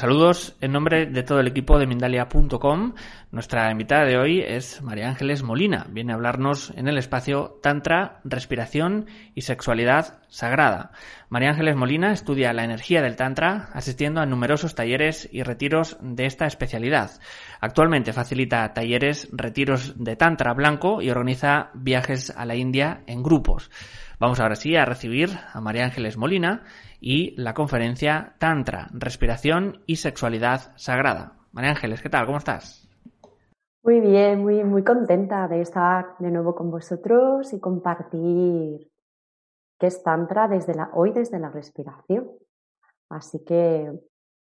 Saludos en nombre de todo el equipo de Mindalia.com. Nuestra invitada de hoy es María Ángeles Molina. Viene a hablarnos en el espacio Tantra, Respiración y Sexualidad Sagrada. María Ángeles Molina estudia la energía del Tantra, asistiendo a numerosos talleres y retiros de esta especialidad. Actualmente facilita talleres, retiros de Tantra blanco y organiza viajes a la India en grupos. Vamos ahora sí a recibir a María Ángeles Molina y la conferencia Tantra, Respiración y Sexualidad Sagrada. María Ángeles, ¿qué tal? ¿Cómo estás? Muy bien, muy, muy contenta de estar de nuevo con vosotros y compartir qué es Tantra desde la, hoy desde la respiración. Así que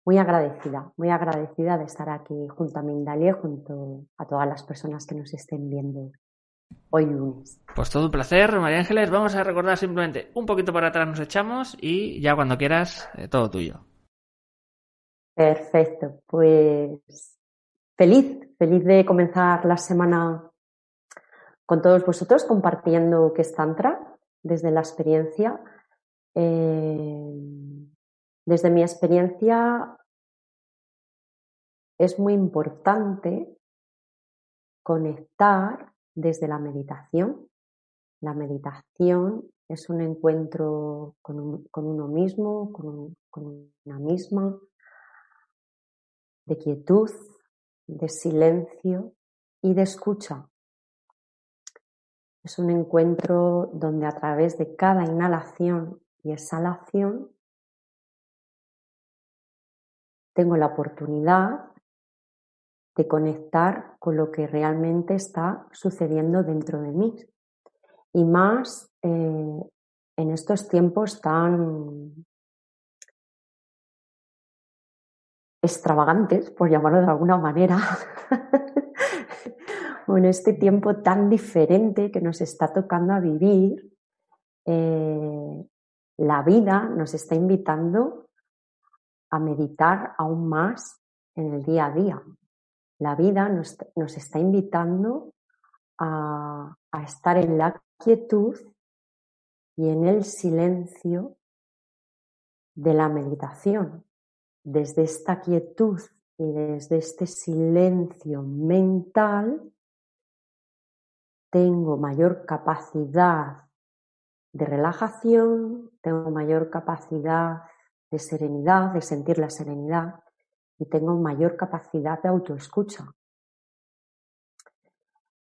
muy agradecida, muy agradecida de estar aquí junto a Mindalia, junto a todas las personas que nos estén viendo hoy lunes. Pues todo un placer, María Ángeles. Vamos a recordar simplemente un poquito para atrás nos echamos y ya cuando quieras, eh, todo tuyo. Perfecto, pues feliz, feliz de comenzar la semana con todos vosotros compartiendo qué es Tantra desde la experiencia. Eh, desde mi experiencia es muy importante conectar desde la meditación. La meditación es un encuentro con, uno mismo, con, con una misma, de quietud, de silencio y de escucha. Es un encuentro donde a través de cada inhalación y exhalación tengo la oportunidad de conectar con lo que realmente está sucediendo dentro de mí. Y más eh, en estos tiempos tan extravagantes, por llamarlo de alguna manera, o en este tiempo tan diferente que nos está tocando a vivir, eh, la vida nos está invitando a meditar aún más en el día a día, la vida nos, está invitando a, a estar en la quietud y en el silencio de la meditación. Desde esta quietud y desde este silencio mental, tengo mayor capacidad de relajación, tengo mayor capacidad de serenidad, de sentir la serenidad, y tengo mayor capacidad de autoescucha.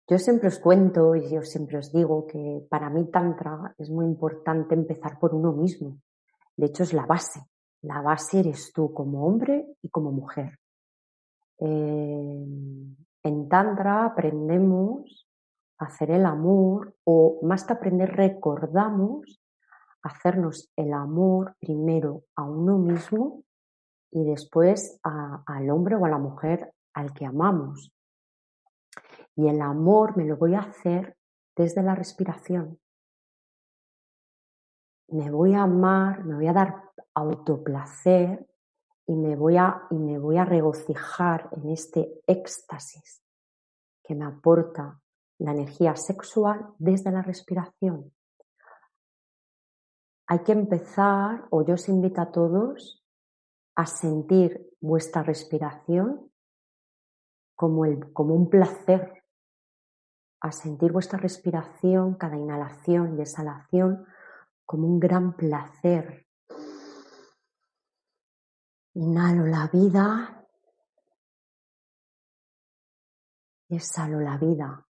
Yo siempre os cuento y yo siempre os digo que para mí Tantra es muy importante empezar por uno mismo. De hecho, es la base. La base eres tú como hombre y como mujer. Eh, en Tantra aprendemos a hacer el amor o más que aprender recordamos hacernos el amor primero a uno mismo y después al hombre o a la mujer al que amamos. Y el amor me lo voy a hacer desde la respiración. Me voy a amar, me voy a dar autoplacer y me voy a, y me voy a regocijar en este éxtasis que me aporta la energía sexual desde la respiración. Hay que empezar, o yo os invito a todos, a sentir vuestra respiración como, el, como un placer, a sentir vuestra respiración, cada inhalación y exhalación, como un gran placer. Inhalo la vida, exhalo la vida.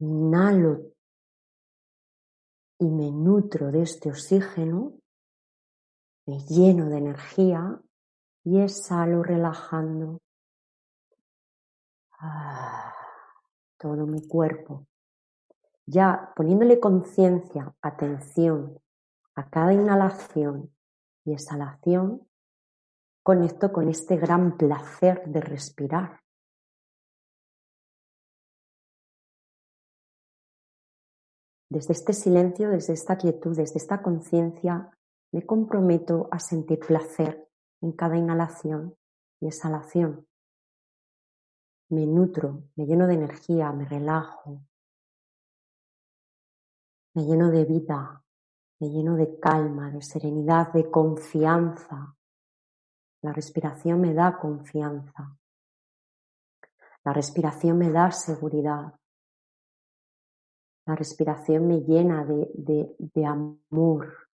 Inhalo y me nutro de este oxígeno, me lleno de energía y exhalo relajando ah, todo mi cuerpo. Ya poniéndole conciencia, atención a cada inhalación y exhalación, conecto con este gran placer de respirar. Desde este silencio, desde esta quietud, desde esta conciencia, me comprometo a sentir placer en cada inhalación y exhalación. Me nutro, me lleno de energía, me relajo, me lleno de vida, me lleno de calma, de serenidad, de confianza. La respiración me da confianza. La respiración me da seguridad. La respiración me llena de, de, de amor,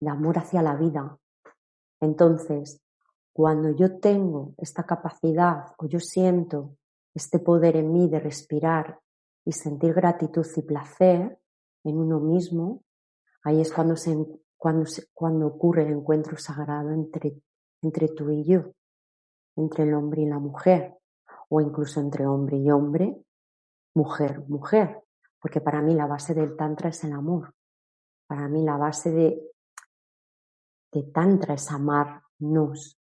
de amor hacia la vida. Entonces, cuando yo tengo esta capacidad o yo siento este poder en mí de respirar y sentir gratitud y placer en uno mismo, ahí es cuando, se, cuando, cuando ocurre el encuentro sagrado entre, entre tú y yo, entre el hombre y la mujer, o incluso entre hombre y hombre, mujer, mujer, porque para mí la base del Tantra es el amor. Para mí la base de, de Tantra es amarnos.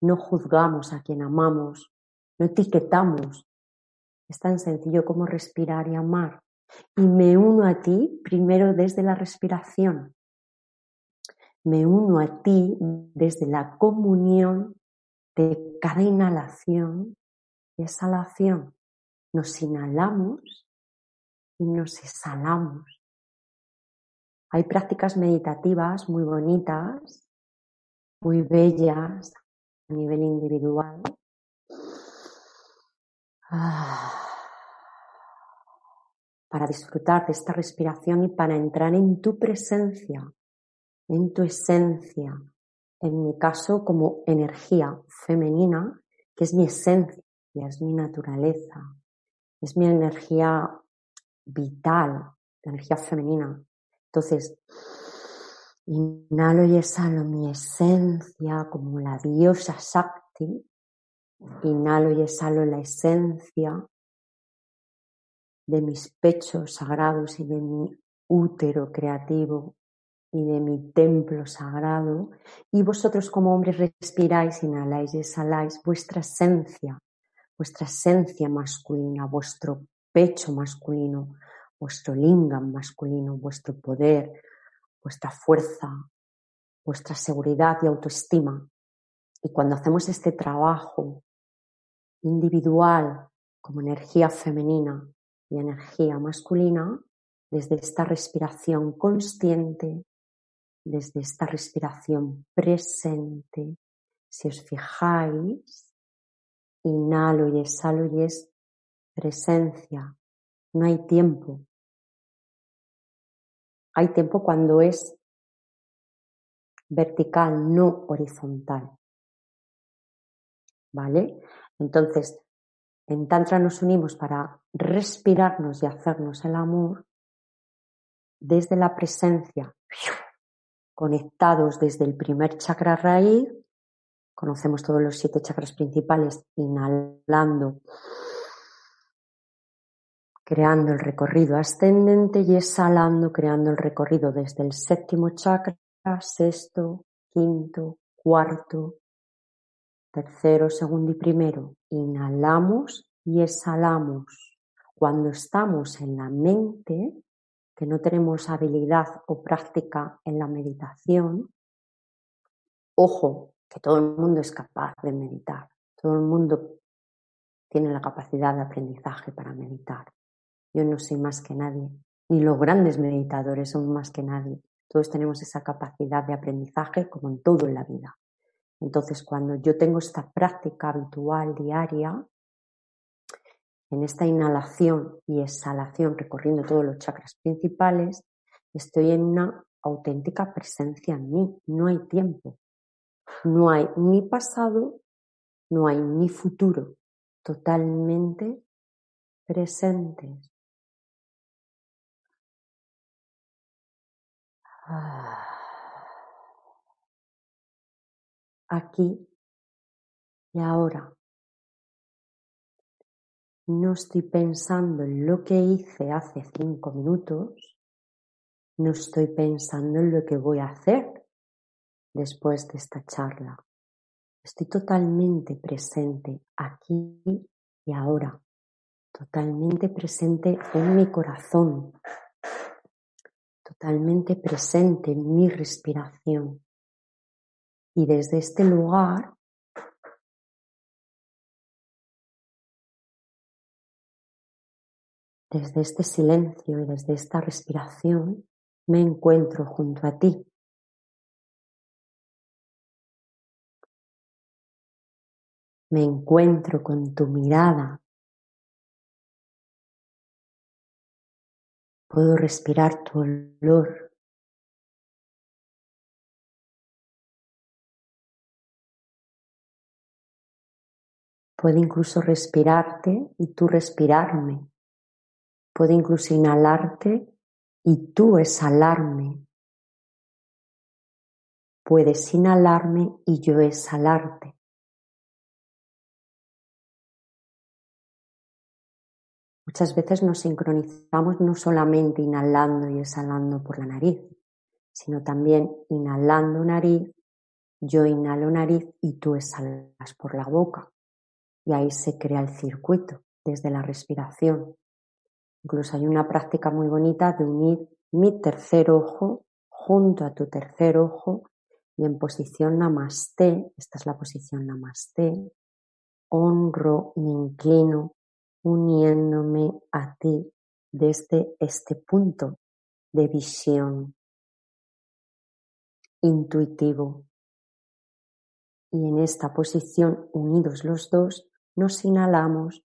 No juzgamos a quien amamos, no etiquetamos. Es tan sencillo como respirar y amar. Y me uno a ti primero desde la respiración. Me uno a ti desde la comunión de cada inhalación y exhalación. Nos inhalamos y nos exhalamos. Hay prácticas meditativas muy bonitas, muy bellas a nivel individual. Ah. para disfrutar de esta respiración y para entrar en tu presencia, en tu esencia, en mi caso como energía femenina, que es mi esencia, es mi naturaleza, es mi energía vital, la energía femenina. Entonces, inhalo y exhalo mi esencia como la diosa Shakti. Inhalo y exhalo la esencia de mis pechos sagrados y de mi útero creativo y de mi templo sagrado. Y vosotros como hombres respiráis, inhaláis y exhaláis vuestra esencia, vuestra esencia masculina, vuestro pecho masculino, vuestro lingam masculino, vuestro poder, vuestra fuerza, vuestra seguridad y autoestima. Y cuando hacemos este trabajo individual como energía femenina y energía masculina, desde esta respiración consciente, desde esta respiración presente, si os fijáis, inhalo y exhalo y es presencia, no hay tiempo. Hay tiempo cuando es vertical, no horizontal. ¿Vale? Entonces, en Tantra nos unimos para respirarnos y hacernos el amor desde la presencia, conectados desde el primer chakra raíz. Conocemos todos los siete chakras principales, inhalando creando el recorrido ascendente y exhalando, creando el recorrido desde el séptimo chakra, sexto, quinto, cuarto, tercero, segundo y primero. Inhalamos y exhalamos. Cuando estamos en la mente, que no tenemos habilidad o práctica en la meditación, ojo, que todo el mundo es capaz de meditar, todo el mundo tiene la capacidad de aprendizaje para meditar. Yo no soy más que nadie, ni los grandes meditadores son más que nadie. Todos tenemos esa capacidad de aprendizaje como en todo en la vida. Entonces, cuando yo tengo esta práctica habitual diaria, en esta inhalación y exhalación recorriendo todos los chakras principales, estoy en una auténtica presencia en mí. No hay tiempo. No hay ni pasado, no hay ni futuro. Totalmente presentes. Aquí y ahora. No estoy pensando en lo que hice hace cinco minutos. No estoy pensando en lo que voy a hacer después de esta charla. Estoy totalmente presente aquí y ahora. Totalmente presente en mi corazón. Totalmente presente en mi respiración. Y desde este lugar desde este silencio y desde esta respiración me encuentro junto a ti. Me encuentro con tu mirada. Puedo respirar tu olor. Puedo incluso respirarte y tú respirarme. Puedo incluso inhalarte y tú exhalarme. Puedes inhalarme y yo exhalarte. Muchas veces nos sincronizamos no solamente inhalando y exhalando por la nariz, sino también inhalando nariz, yo inhalo nariz y tú exhalas por la boca. Y ahí se crea el circuito desde la respiración. Incluso hay una práctica muy bonita de unir mi tercer ojo junto a tu tercer ojo y en posición namaste, esta es la posición namaste, honro, me inclino uniéndome a ti desde este punto de visión intuitivo. Y en esta posición, unidos los dos, nos inhalamos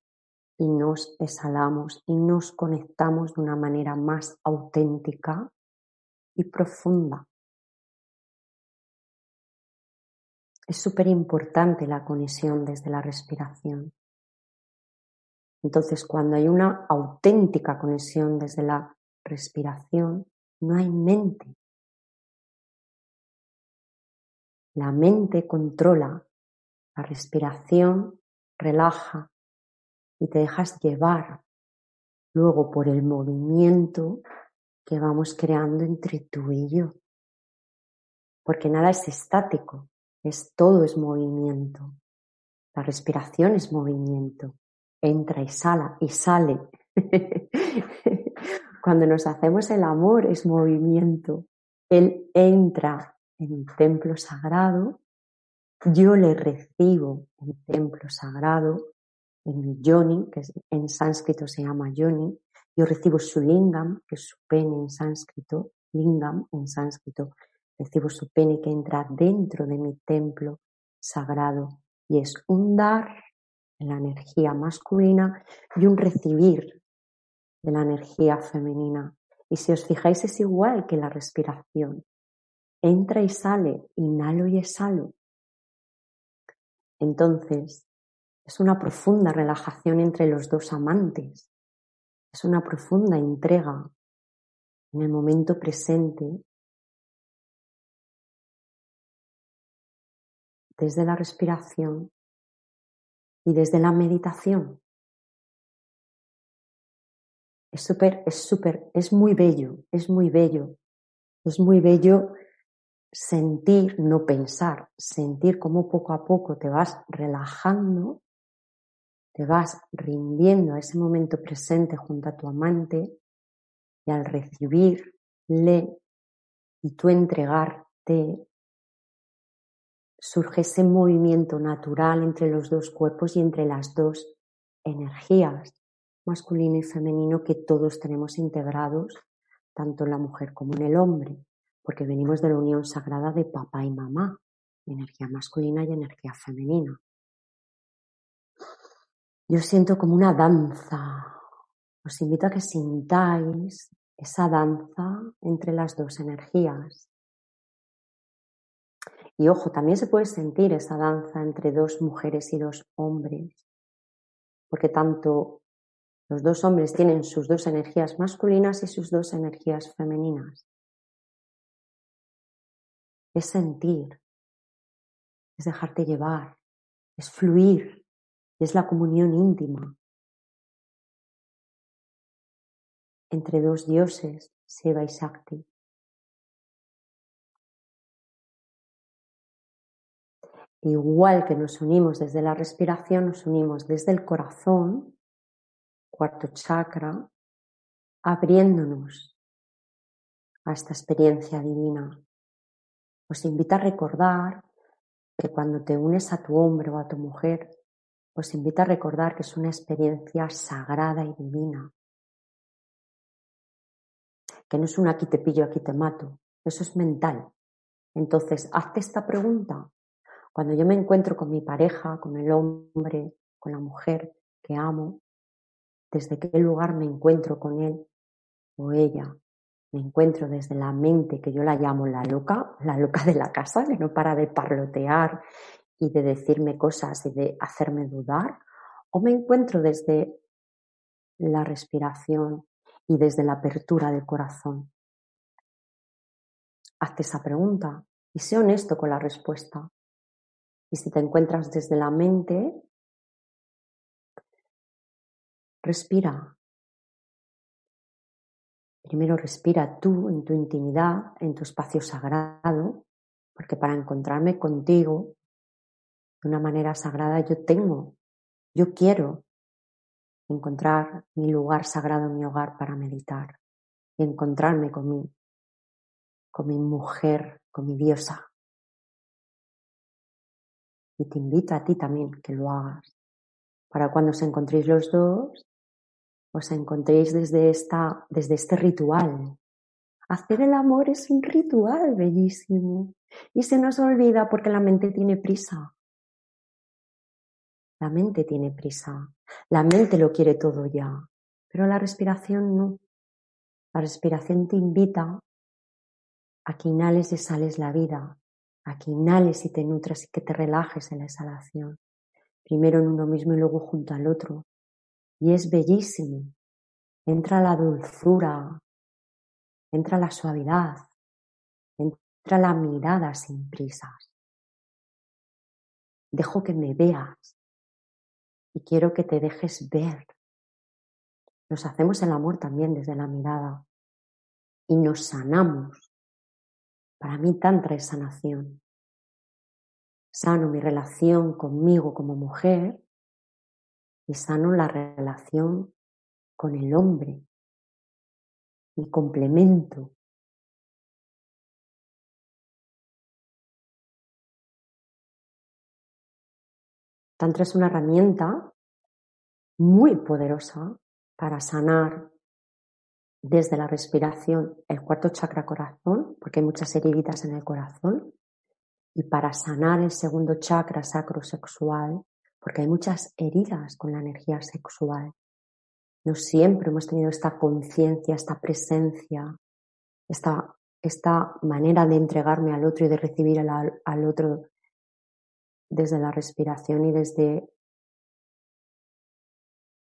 y nos exhalamos y nos conectamos de una manera más auténtica y profunda. Es súper importante la conexión desde la respiración. Entonces, cuando hay una auténtica conexión desde la respiración, no hay mente. La mente controla, la respiración relaja, y te dejas llevar luego por el movimiento que vamos creando entre tú y yo. Porque nada es estático, es todo es movimiento. La respiración es movimiento. Entra y sale y sale. Cuando nos hacemos el amor es movimiento. Él entra en el templo sagrado, yo le recibo en el templo sagrado en mi yoni, que en sánscrito se llama yoni, yo recibo su lingam, que es su pene en sánscrito, lingam en sánscrito, recibo su pene que entra dentro de mi templo sagrado y es un dar la energía masculina y un recibir de la energía femenina. Y si os fijáis es igual que la respiración. Entra y sale, inhalo y exhalo. Entonces, es una profunda relajación entre los dos amantes. Es una profunda entrega en el momento presente desde la respiración y desde la meditación. Es súper, es súper, es muy bello, es muy bello. Es muy bello sentir, no pensar, sentir cómo poco a poco te vas relajando te vas rindiendo a ese momento presente junto a tu amante y al recibirle y tú entregarte, surge ese movimiento natural entre los dos cuerpos y entre las dos energías, masculino y femenino, que todos tenemos integrados, tanto en la mujer como en el hombre, porque venimos de la unión sagrada de papá y mamá, energía masculina y energía femenina. Yo siento como una danza. Os invito a que sintáis esa danza entre las dos energías. Y ojo, también se puede sentir esa danza entre dos mujeres y dos hombres, porque tanto los dos hombres tienen sus dos energías masculinas y sus dos energías femeninas. es sentir, es dejarte llevar, es fluir, es la comunión íntima entre dos dioses, Shiva y Shakti. Igual que nos unimos desde la respiración, nos unimos desde el corazón, cuarto chakra, abriéndonos a esta experiencia divina. Os invita a recordar que cuando te unes a tu hombre o a tu mujer, os invita a recordar que es una experiencia sagrada y divina. Que no es un aquí te pillo, aquí te mato. Eso es mental. Entonces, hazte esta pregunta. Cuando yo me encuentro con mi pareja, con el hombre, con la mujer que amo, ¿desde qué lugar me encuentro con él o ella? Me encuentro desde la mente que yo la llamo la loca, la loca de la casa, que no para de parlotear y de decirme cosas y de hacerme dudar, o me encuentro desde la respiración y desde la apertura del corazón. Hazte esa pregunta y sé honesto con la respuesta. Y si te encuentras desde la mente, respira. Primero respira tú en tu intimidad, en tu espacio sagrado, porque para encontrarme contigo de una manera sagrada yo tengo, yo quiero encontrar mi lugar sagrado mi hogar para meditar y encontrarme con mi, con mi mujer, con mi diosa. Y te invito a ti también que lo hagas. Para cuando os encontréis los dos, os encontréis desde, esta, desde este ritual. Hacer el amor es un ritual bellísimo y se nos olvida porque la mente tiene prisa. La mente tiene prisa. La mente lo quiere todo ya. Pero la respiración no. La respiración te invita a que inhales y sales la vida, a que inhales y te nutras y que te relajes en la exhalación. Primero en uno mismo y luego junto al otro. Y es bellísimo. Entra la dulzura, entra la suavidad, entra la mirada sin prisas. Dejo que me veas y quiero que te dejes ver. Nos hacemos el amor también desde la mirada y nos sanamos para mí Tantra es sanación. Sano mi relación conmigo como mujer y sano la relación con el hombre, mi complemento. Tantra es una herramienta muy poderosa para sanar desde la respiración el cuarto chakra corazón, porque hay muchas heridas en el corazón, y para sanar el segundo chakra sacro sexual, porque hay muchas heridas con la energía sexual. No siempre hemos tenido esta conciencia, esta presencia, esta, esta manera de entregarme al otro y de recibir al, al otro desde la respiración y desde,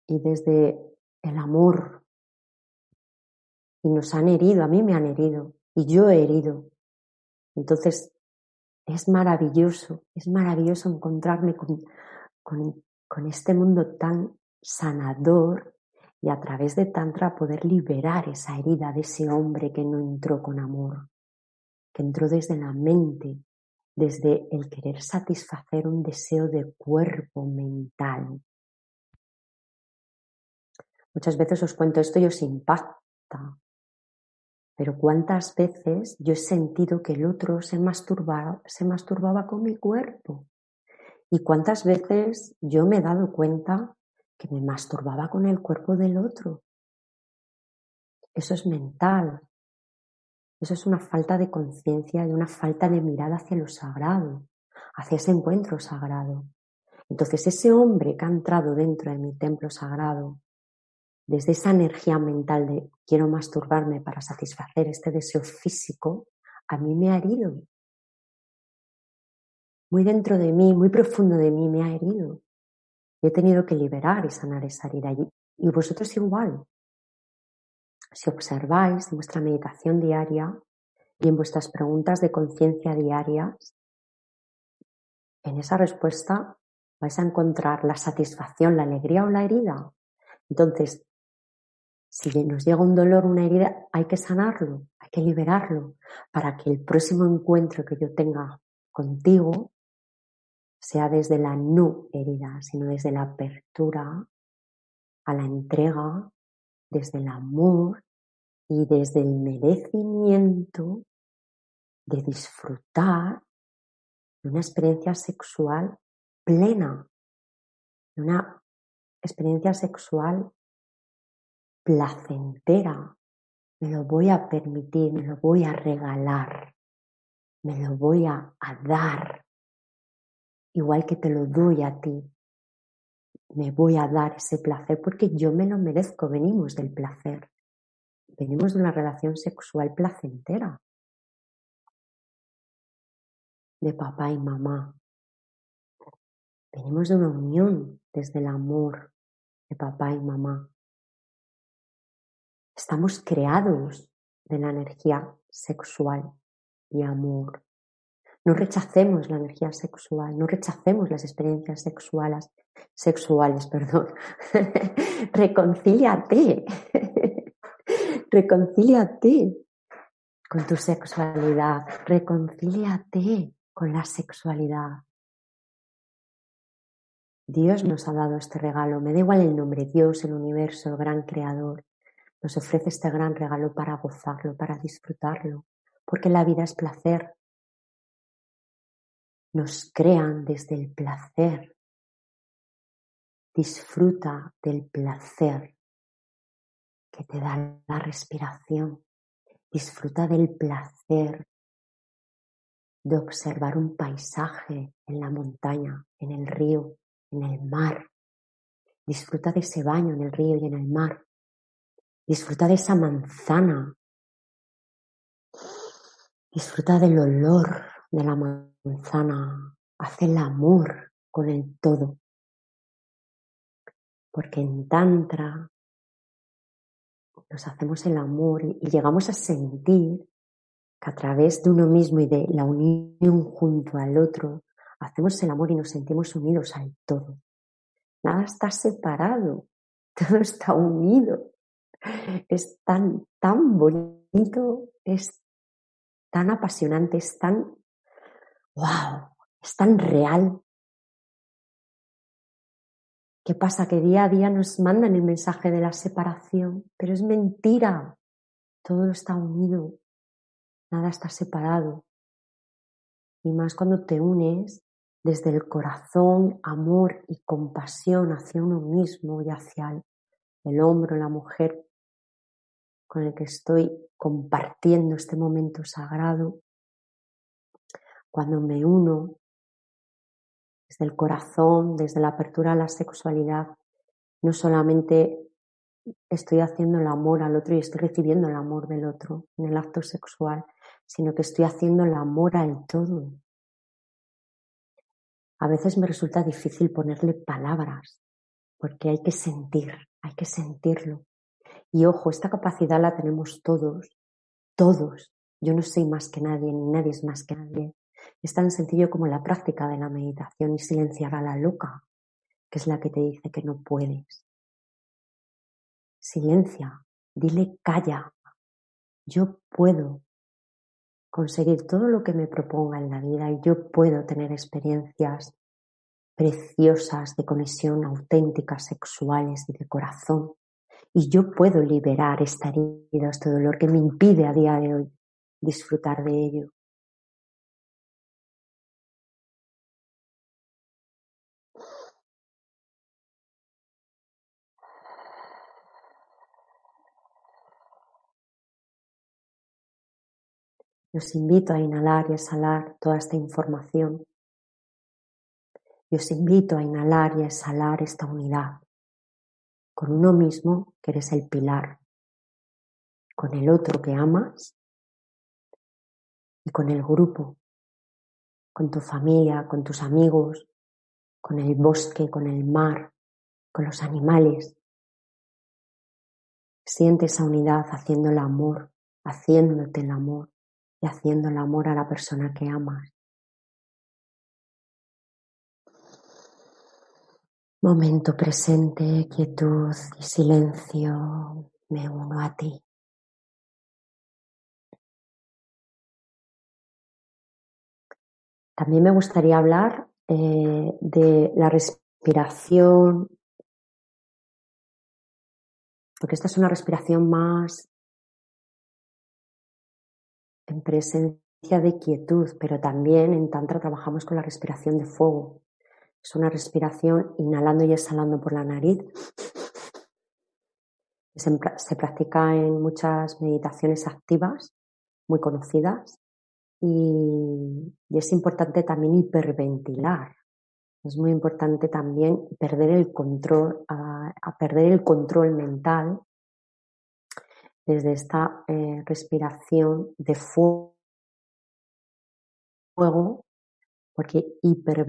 y desde el amor y nos han herido, a mí me han herido y yo he herido. Entonces, es maravilloso, es maravilloso encontrarme con, con, este mundo tan sanador y a través de Tantra poder liberar esa herida de ese hombre que no entró con amor, que entró desde la mente, desde el querer satisfacer un deseo de cuerpo mental. Muchas veces os cuento esto y os impacta, pero cuántas veces yo he sentido que el otro se masturbaba, se masturbaba con mi cuerpo. Y cuántas veces yo me he dado cuenta que me masturbaba con el cuerpo del otro. Eso es mental. Eso es una falta de conciencia y una falta de mirada hacia lo sagrado, hacia ese encuentro sagrado. Entonces ese hombre que ha entrado dentro de mi templo sagrado, desde esa energía mental de quiero masturbarme para satisfacer este deseo físico, a mí me ha herido. Muy dentro de mí, muy profundo de mí me ha herido. he tenido que liberar y sanar esa herida. Y vosotros igual. Si observáis en vuestra meditación diaria, y en vuestras preguntas de conciencia diarias, en esa respuesta vais a encontrar la satisfacción, la alegría o la herida. Entonces, si nos llega un dolor, una herida, hay que sanarlo, hay que liberarlo para que el próximo encuentro que yo tenga contigo sea desde la no herida, sino desde la apertura a la entrega, desde el amor y desde el merecimiento de disfrutar de una experiencia sexual plena, de una experiencia sexual placentera, me lo voy a permitir, me lo voy a regalar, me lo voy a, dar, igual que te lo doy a ti. Me voy a dar ese placer porque yo me lo merezco, venimos del placer, venimos de una relación sexual placentera, de papá y mamá. Venimos de una unión desde el amor de papá y mamá. Estamos creados de la energía sexual y amor. No rechacemos la energía sexual, no rechacemos las experiencias sexuales, sexuales, perdón. reconcíliate, reconcíliate con tu sexualidad, reconcíliate con la sexualidad. Dios nos ha dado este regalo, me da igual el nombre, Dios, el universo, el gran creador nos ofrece este gran regalo para gozarlo, para disfrutarlo, porque la vida es placer. Nos crean desde el placer. Disfruta del placer que te da la respiración. Disfruta del placer de observar un paisaje en la montaña, en el río, en el mar. Disfruta de ese baño en el río y en el mar. Disfruta de esa manzana. Disfruta del olor de la manzana. Haz el amor con el todo. Porque en Tantra nos hacemos el amor y llegamos a sentir que a través de uno mismo y de la unión junto al otro, hacemos el amor y nos sentimos unidos al todo. Nada está separado, todo está unido es tan, tan bonito, es tan apasionante, es tan, wow, es tan real. ¿Qué pasa? Que día a día nos mandan el mensaje de la separación, pero es mentira. Todo está unido, nada está separado. Y más cuando te unes desde el corazón, amor y compasión hacia uno mismo y hacia el, el hombre, la mujer con el que estoy compartiendo este momento sagrado, cuando me uno desde el corazón, desde la apertura a la sexualidad, no solamente estoy haciendo el amor al otro y estoy recibiendo el amor del otro en el acto sexual, sino que estoy haciendo el amor al todo. A veces me resulta difícil ponerle palabras, porque hay que sentir, hay que sentirlo. Y ojo, esta capacidad la tenemos todos, todos. Yo no soy más que nadie, ni nadie es más que nadie. Es tan sencillo como la práctica de la meditación y silenciar a la loca, que es la que te dice que no puedes. Silencia, dile calla. Yo puedo conseguir todo lo que me proponga en la vida y yo puedo tener experiencias preciosas de conexión auténticas, sexuales y de corazón y yo puedo liberar esta herida, este dolor que me impide a día de hoy disfrutar de ello. Os invito a inhalar y exhalar toda esta información. Y os invito a inhalar y a exhalar esta unidad con uno mismo, que eres el pilar, con el otro que amas y con el grupo, con tu familia, con tus amigos, con el bosque, con el mar, con los animales. Siente esa unidad haciendo el amor, haciéndote el amor y haciendo el amor a la persona que amas. Momento presente, quietud y silencio, me uno a ti. También me gustaría hablar eh, de la respiración, porque esta es una respiración más en presencia de quietud, pero también en Tantra trabajamos con la respiración de fuego. Es una respiración inhalando y exhalando por la nariz. Se, se practica en muchas meditaciones activas, muy conocidas, y, es importante también hiperventilar. Es muy importante también perder el control, a, perder el control mental desde esta eh, respiración de fuego, porque hiper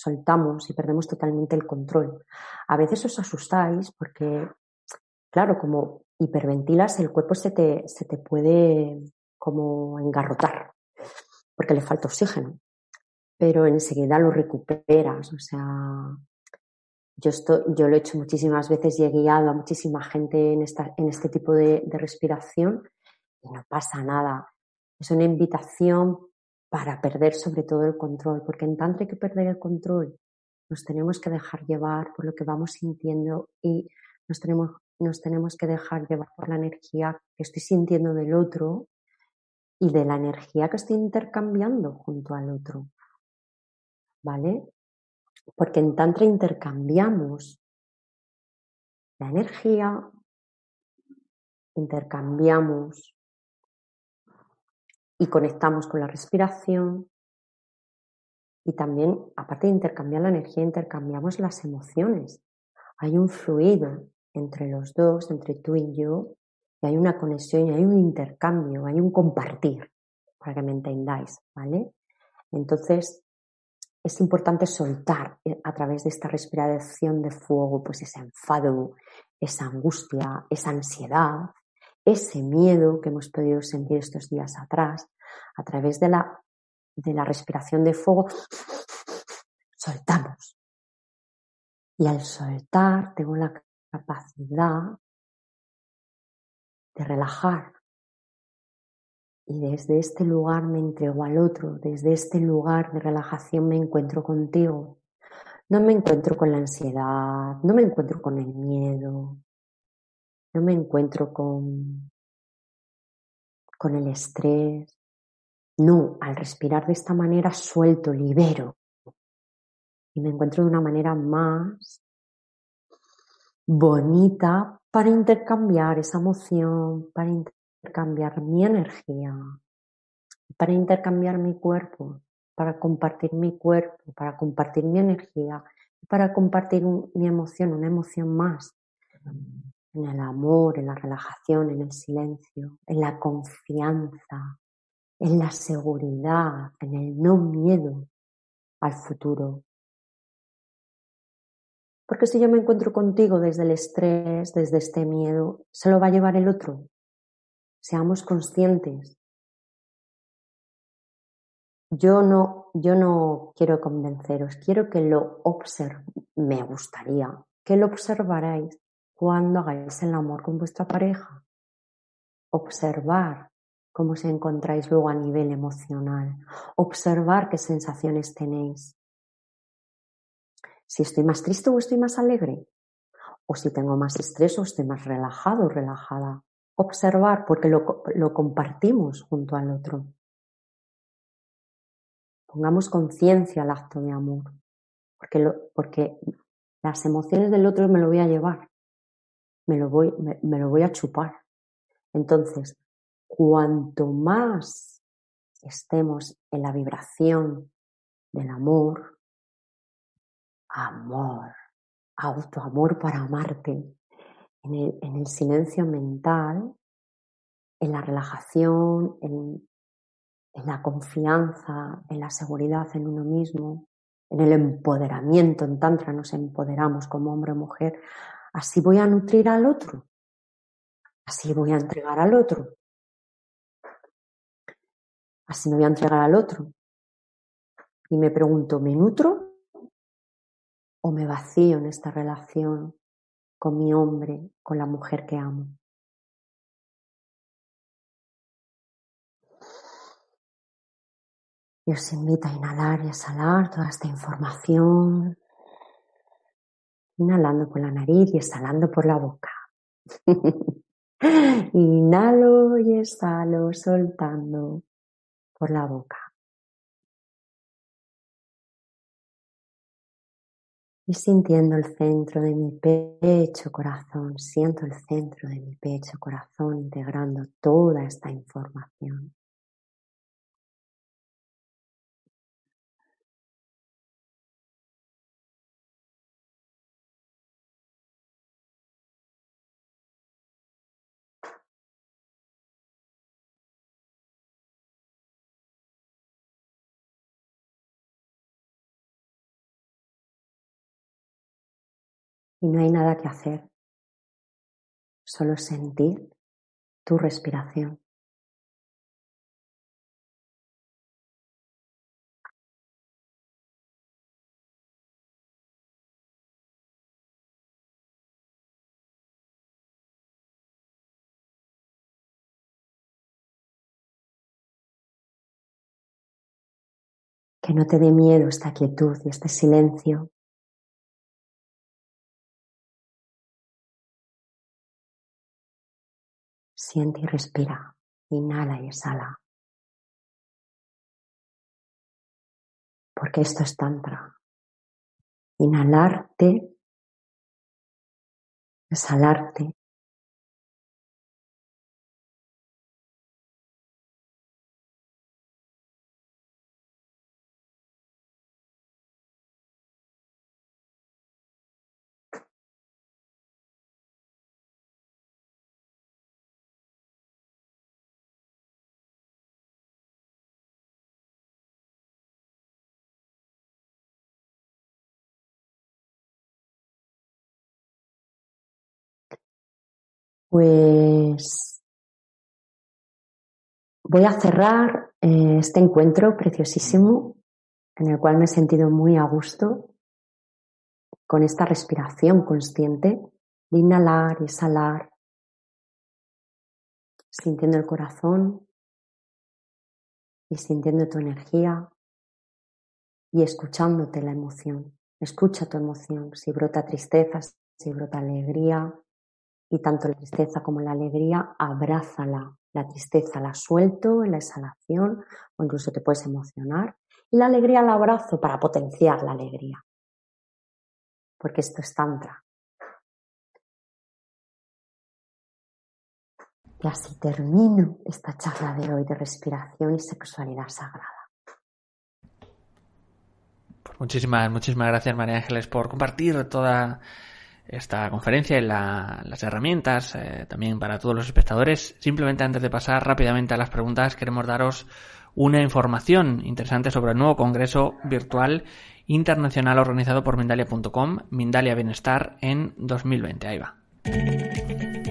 soltamos y perdemos totalmente el control. A veces os asustáis porque, claro, como hiperventilas, el cuerpo se te, se te puede como engarrotar porque le falta oxígeno, pero enseguida lo recuperas, o sea, yo, yo lo he hecho muchísimas veces y he guiado a muchísima gente en, esta, en este tipo de, de respiración y no pasa nada. Es una invitación para perder sobre todo el control, porque en tanto hay que perder el control, nos tenemos que dejar llevar por lo que vamos sintiendo y nos tenemos, nos tenemos que dejar llevar por la energía que estoy sintiendo del otro y de la energía que estoy intercambiando junto al otro. ¿Vale? Porque en Tantra intercambiamos la energía, intercambiamos y conectamos con la respiración. Y también, aparte de intercambiar la energía, intercambiamos las emociones. Hay un fluido entre los dos, entre tú y yo, y hay una conexión y hay un intercambio, hay un compartir, para que me entendáis, ¿vale? Entonces, es importante soltar eh, a través de esta respiración de fuego, pues ese enfado, esa angustia, esa ansiedad, ese miedo que hemos podido sentir estos días atrás, a través de la, de la respiración de fuego, soltamos. Y al soltar tengo la capacidad de relajar. Y desde este lugar me entrego al otro, desde este lugar de relajación me encuentro contigo. No me encuentro con la ansiedad, no me encuentro con el miedo, no me encuentro con, con el estrés. No, al respirar de esta manera suelto, libero. Y me encuentro de una manera más bonita para intercambiar esa emoción, para intercambiar mi energía, para intercambiar mi cuerpo, para compartir mi cuerpo, para compartir mi energía, para compartir mi emoción, una emoción más, en el amor, en la relajación, en el silencio, en la confianza, en la seguridad, en el no miedo al futuro, porque si yo me encuentro contigo desde el estrés, desde este miedo, se lo va a llevar el otro. Seamos conscientes. Yo no, yo no quiero convenceros, quiero que lo observe. Me gustaría que lo observarais cuando hagáis el amor con vuestra pareja. Observar cómo os encontráis luego a nivel emocional. Observar qué sensaciones tenéis si estoy más triste o estoy más alegre, o si tengo más estrés o estoy más relajado o relajada. Observar porque lo, lo compartimos junto al otro. Pongamos conciencia al acto de amor, porque, porque las emociones del otro me lo voy a llevar, me lo voy, me lo voy a chupar. Entonces, cuanto más estemos en la vibración del amor, amor, autoamor para amarte, en el, en el silencio mental, en la relajación, en, en la confianza, en la seguridad en uno mismo, en el empoderamiento. En Tantra nos empoderamos como hombre o mujer. Así voy a nutrir al otro. Así voy a entregar al otro. Así me voy a entregar al otro. Y me pregunto, ¿me nutro o me vacío en esta relación con mi hombre, con la mujer que amo? Y os invito a inhalar y exhalar toda esta información. Inhalando por la nariz y exhalando por la boca. Inhalo y exhalo soltando por la boca. Y sintiendo el centro de mi pecho, corazón, siento el centro de mi pecho, corazón, integrando toda esta información. Y no hay nada que hacer, solo sentir tu respiración. Que no te dé miedo esta quietud y este silencio Siente y respira. Inhala y exhala. Porque esto es tantra. Inhalarte, exhalarte. Pues voy a cerrar eh, este encuentro preciosísimo en el cual me he sentido muy a gusto con esta respiración consciente de inhalar y exhalar, sintiendo el corazón y sintiendo tu energía y escuchándote la emoción. Escucha tu emoción, si brota tristeza, si brota alegría, y tanto la tristeza como la alegría, abrázala. La tristeza la suelto en la exhalación o incluso te puedes emocionar. Y la alegría la abrazo para potenciar la alegría. Porque esto es tantra. Y así termino esta charla de hoy de respiración y sexualidad sagrada. Pues muchísimas, muchísimas gracias María Ángeles por compartir toda esta conferencia y las herramientas eh, también para todos los espectadores. Simplemente antes de pasar rápidamente a las preguntas, queremos daros una información interesante sobre el nuevo Congreso Virtual Internacional organizado por Mindalia.com, Mindalia Bienestar en 2020. Ahí va.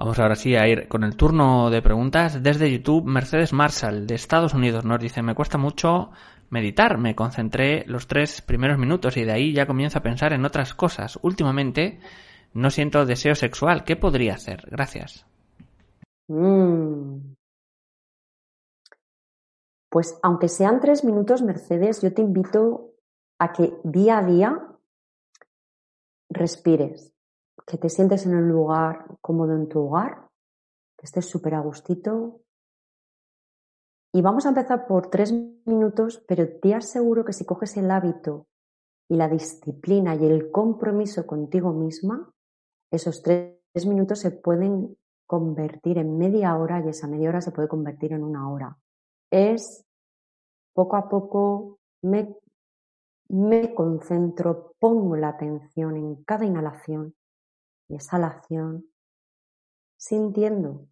Vamos ahora sí a ir con el turno de preguntas desde YouTube. Mercedes Marshall de Estados Unidos nos dice, me cuesta mucho meditar, me concentré los tres primeros minutos y de ahí ya comienzo a pensar en otras cosas. Últimamente no siento deseo sexual. ¿Qué podría hacer? Gracias. Mm. Pues aunque sean tres minutos, Mercedes, yo te invito a que día a día respires que te sientes en un lugar cómodo en tu hogar que estés súper a gustito. Y vamos a empezar por tres minutos, pero te aseguro que si coges el hábito y la disciplina y el compromiso contigo misma, esos tres minutos se pueden convertir en media hora y esa media hora se puede convertir en una hora. Es poco a poco me, me concentro, pongo la atención en cada inhalación y exhalación, sintiendo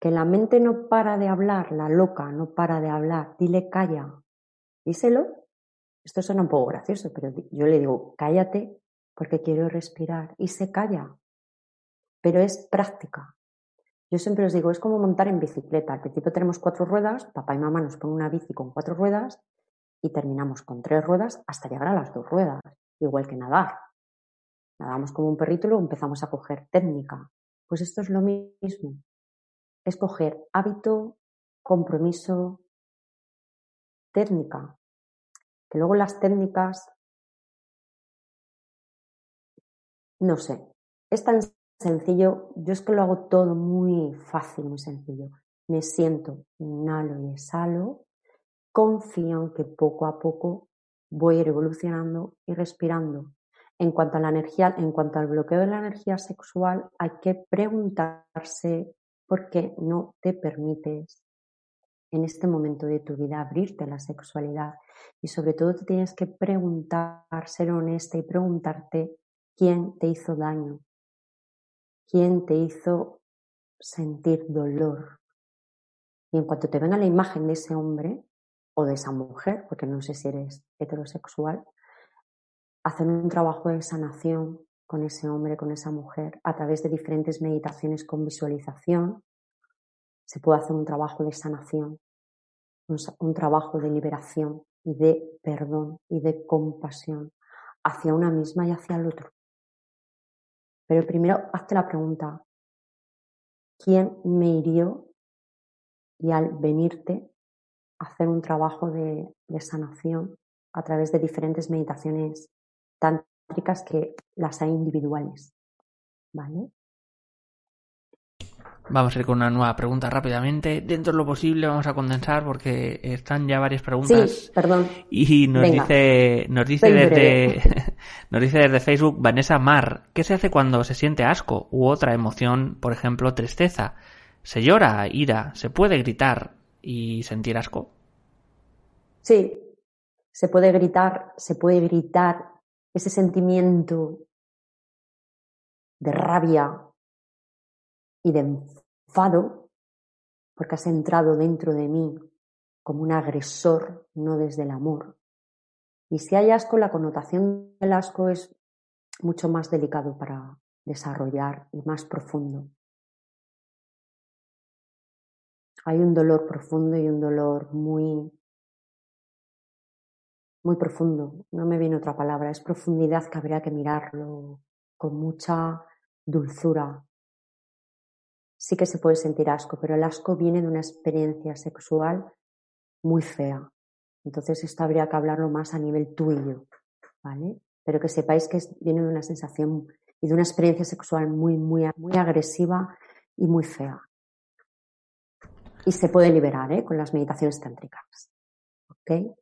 que la mente no para de hablar, la loca no para de hablar, dile calla, díselo. Esto suena un poco gracioso, pero yo le digo, cállate porque quiero respirar y se calla. Pero es práctica. Yo siempre os digo, es como montar en bicicleta. Al principio tenemos cuatro ruedas, papá y mamá nos ponen una bici con cuatro ruedas y terminamos con tres ruedas hasta llegar a las dos ruedas, igual que nadar. Nadamos como un perrito y luego empezamos a coger técnica. Pues esto es lo mismo escoger hábito, compromiso, técnica. Que luego las técnicas, no sé, es tan sencillo, yo es que lo hago todo muy fácil, muy sencillo. Me siento, inhalo y exhalo, confío en que poco a poco voy a ir evolucionando y respirando. En cuanto a la energía, en cuanto al bloqueo de la energía sexual, hay que preguntarse porque no te permites en este momento de tu vida abrirte a la sexualidad y sobre todo te tienes que preguntar, ser honesta y preguntarte quién te hizo daño, quién te hizo sentir dolor. Y en cuanto te venga la imagen de ese hombre o de esa mujer, porque no sé si eres heterosexual, hacer un trabajo de sanación con ese hombre, con esa mujer, a través de diferentes meditaciones con visualización. Se puede hacer un trabajo de sanación, un, trabajo de liberación y de perdón y de compasión hacia una misma y hacia el otro. Pero primero hazte la pregunta, ¿quién me hirió? Y al venirte, hacer un trabajo de, de sanación a través de diferentes meditaciones tántricas que las hay individuales. ¿Vale? Vamos a ir con una nueva pregunta rápidamente. Dentro de lo posible vamos a condensar porque están ya varias preguntas. Sí, perdón. Y nos dice, nos dice desde, nos dice desde Facebook Vanessa Mar, ¿qué se hace cuando se siente asco u otra emoción, por ejemplo, tristeza? ¿Se llora, ira? ¿Se puede gritar y sentir asco? Sí, se puede gritar, se puede gritar ese sentimiento de rabia y de enfado porque has entrado dentro de mí como un agresor, no desde el amor. Y si hay asco, la connotación del asco es mucho más delicado para desarrollar y más profundo. Hay un dolor profundo y un dolor muy muy profundo, no me viene otra palabra, es profundidad que habría que mirarlo con mucha dulzura. Sí que se puede sentir asco, pero el asco viene de una experiencia sexual muy fea. Entonces esto habría que hablarlo más a nivel tuyo, ¿vale? Pero que sepáis que viene de una sensación y de una experiencia sexual muy, muy, muy agresiva y muy fea. Y se puede liberar, ¿eh? Con las meditaciones tántricas. ¿Ok?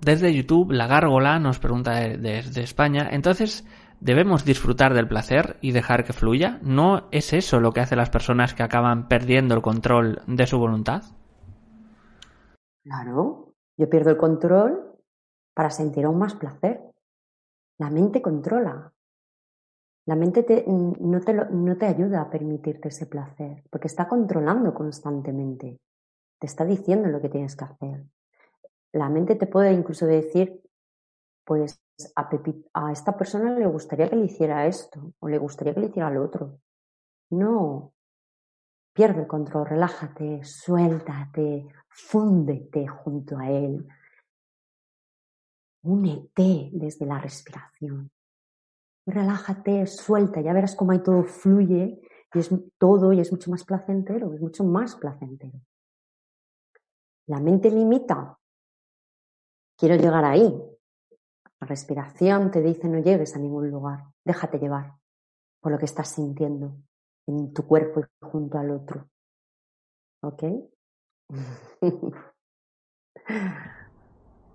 Desde YouTube, la gárgola nos pregunta desde España, entonces, ¿debemos disfrutar del placer y dejar que fluya? ¿No es eso lo que hace las personas que acaban perdiendo el control de su voluntad? Claro, yo pierdo el control para sentir aún más placer. La mente controla. La mente no, te no te ayuda a permitirte ese placer, porque está controlando constantemente. Te está diciendo lo que tienes que hacer la mente te puede incluso decir, pues a, a esta persona le gustaría que le hiciera esto o le gustaría que le hiciera lo otro. No, pierde el control, relájate, suéltate, fúndete junto a él. Únete desde la respiración. Relájate, suelta, ya verás cómo ahí todo fluye y es todo y es mucho más placentero, es mucho más placentero. La mente limita, quiero llegar ahí. La respiración te dice no llegues a ningún lugar, déjate llevar por lo que estás sintiendo. en tu cuerpo y junto al otro. ¿Ok?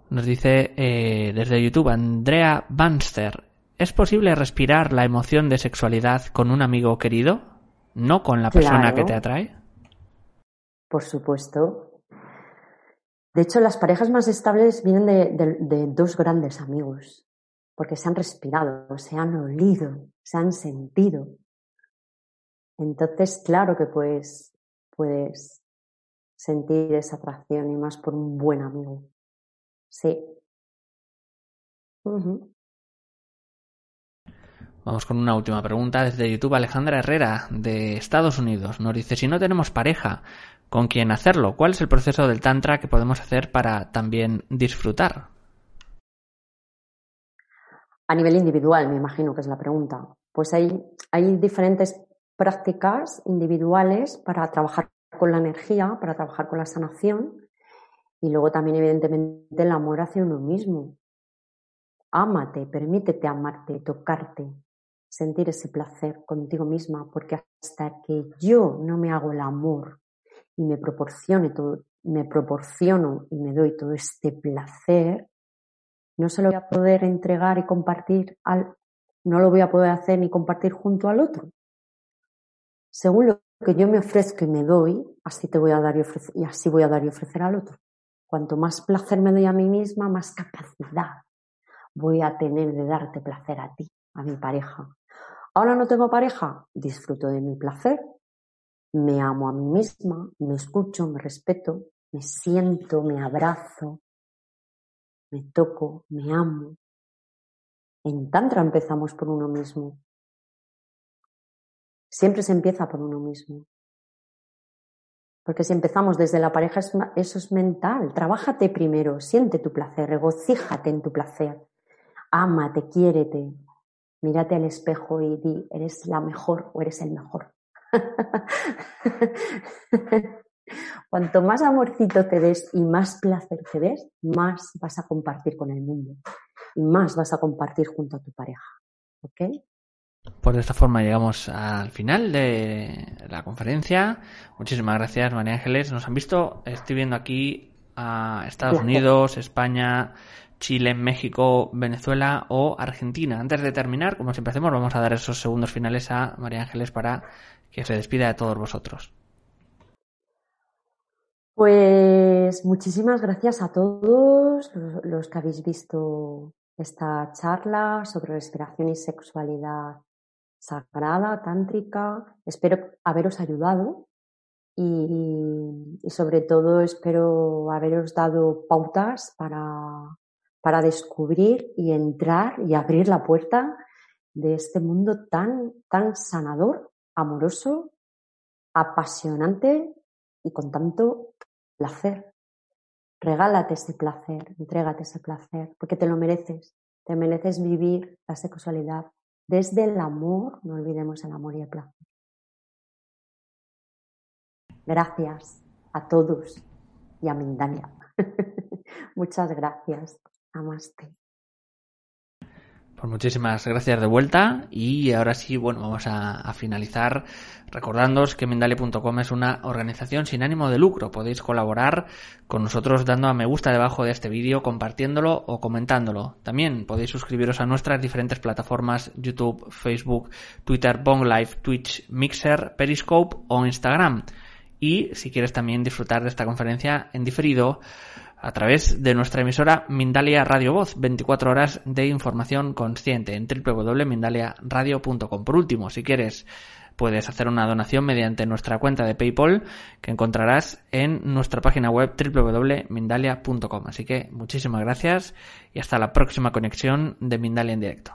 Nos dice eh, desde YouTube Andrea Banster. ¿Es posible respirar la emoción de sexualidad con un amigo querido? ¿No con la persona que te atrae? Por supuesto. De hecho, las parejas más estables vienen de dos grandes amigos, porque se han respirado, se han olido, se han sentido. Entonces, claro que puedes, puedes sentir esa atracción y más por un buen amigo. Sí. Vamos con una última pregunta desde YouTube. Alejandra Herrera, de Estados Unidos, nos dice, si no tenemos pareja con quien hacerlo, ¿cuál es el proceso del Tantra que podemos hacer para también disfrutar? A nivel individual, me imagino que es la pregunta. Pues hay, hay diferentes prácticas individuales para trabajar con la energía, para trabajar con la sanación y luego también evidentemente el amor hacia uno mismo. Ámate, permítete amarte, tocarte, sentir ese placer contigo misma, porque hasta que yo no me hago el amor y me proporcione todo, me proporciono y me doy todo este placer, no se lo voy a poder entregar y compartir al, no lo voy a poder hacer ni compartir junto al otro. Según lo que yo me ofrezco y me doy, así te voy a dar y, y así voy a dar y ofrecer al otro. Cuanto más placer me doy a mí misma, más capacidad voy a tener de darte placer a ti, a mi pareja. Ahora no tengo pareja, disfruto de mi placer, me amo a mí misma, me escucho, me respeto, me siento, me abrazo, me toco, me amo. En Tantra empezamos por uno mismo. Siempre se empieza por uno mismo. Porque si empezamos desde la pareja, eso es mental. Trabájate primero, siente tu placer, regocíjate en tu placer. Ámate, quiérete. Mírate al espejo y di, eres la mejor o eres el mejor. Cuanto más amorcito te des y más placer te des, más vas a compartir con el mundo y más vas a compartir junto a tu pareja. ¿Ok? Pues de esta forma llegamos al final de la conferencia. Muchísimas gracias, María Ángeles. Nos han visto, estoy viendo aquí a Estados Unidos, España, Chile, México, Venezuela o Argentina. Antes de terminar, como siempre hacemos, vamos a dar esos segundos finales a María Ángeles para que se despida de todos vosotros. Pues muchísimas gracias a todos los que habéis visto esta charla sobre respiración y sexualidad sagrada, tántrica. Espero haberos ayudado y, sobre todo espero haberos dado pautas para, para descubrir y entrar y abrir la puerta de este mundo tan, tan sanador, amoroso, apasionante y con tanto placer. Regálate ese placer, entrégate ese placer, porque te lo mereces. Te mereces vivir la sexualidad desde el amor, no olvidemos el amor y el placer. Gracias a todos y a Mindalia. Muchas gracias. Namaste. Pues muchísimas gracias de vuelta y ahora sí, bueno, vamos a, finalizar recordándoos que Mindalia.com es una organización sin ánimo de lucro. Podéis colaborar con nosotros dando a me gusta debajo de este vídeo, compartiéndolo o comentándolo. También podéis suscribiros a nuestras diferentes plataformas YouTube, Facebook, Twitter, Bong Live, Twitch, Mixer, Periscope o Instagram. Y si quieres también disfrutar de esta conferencia en diferido, a través de nuestra emisora Mindalia Radio Voz, 24 horas de información consciente en www.mindaliaradio.com. Por último, si quieres, puedes hacer una donación mediante nuestra cuenta de PayPal que encontrarás en nuestra página web www.mindalia.com. Así que muchísimas gracias y hasta la próxima conexión de Mindalia en directo.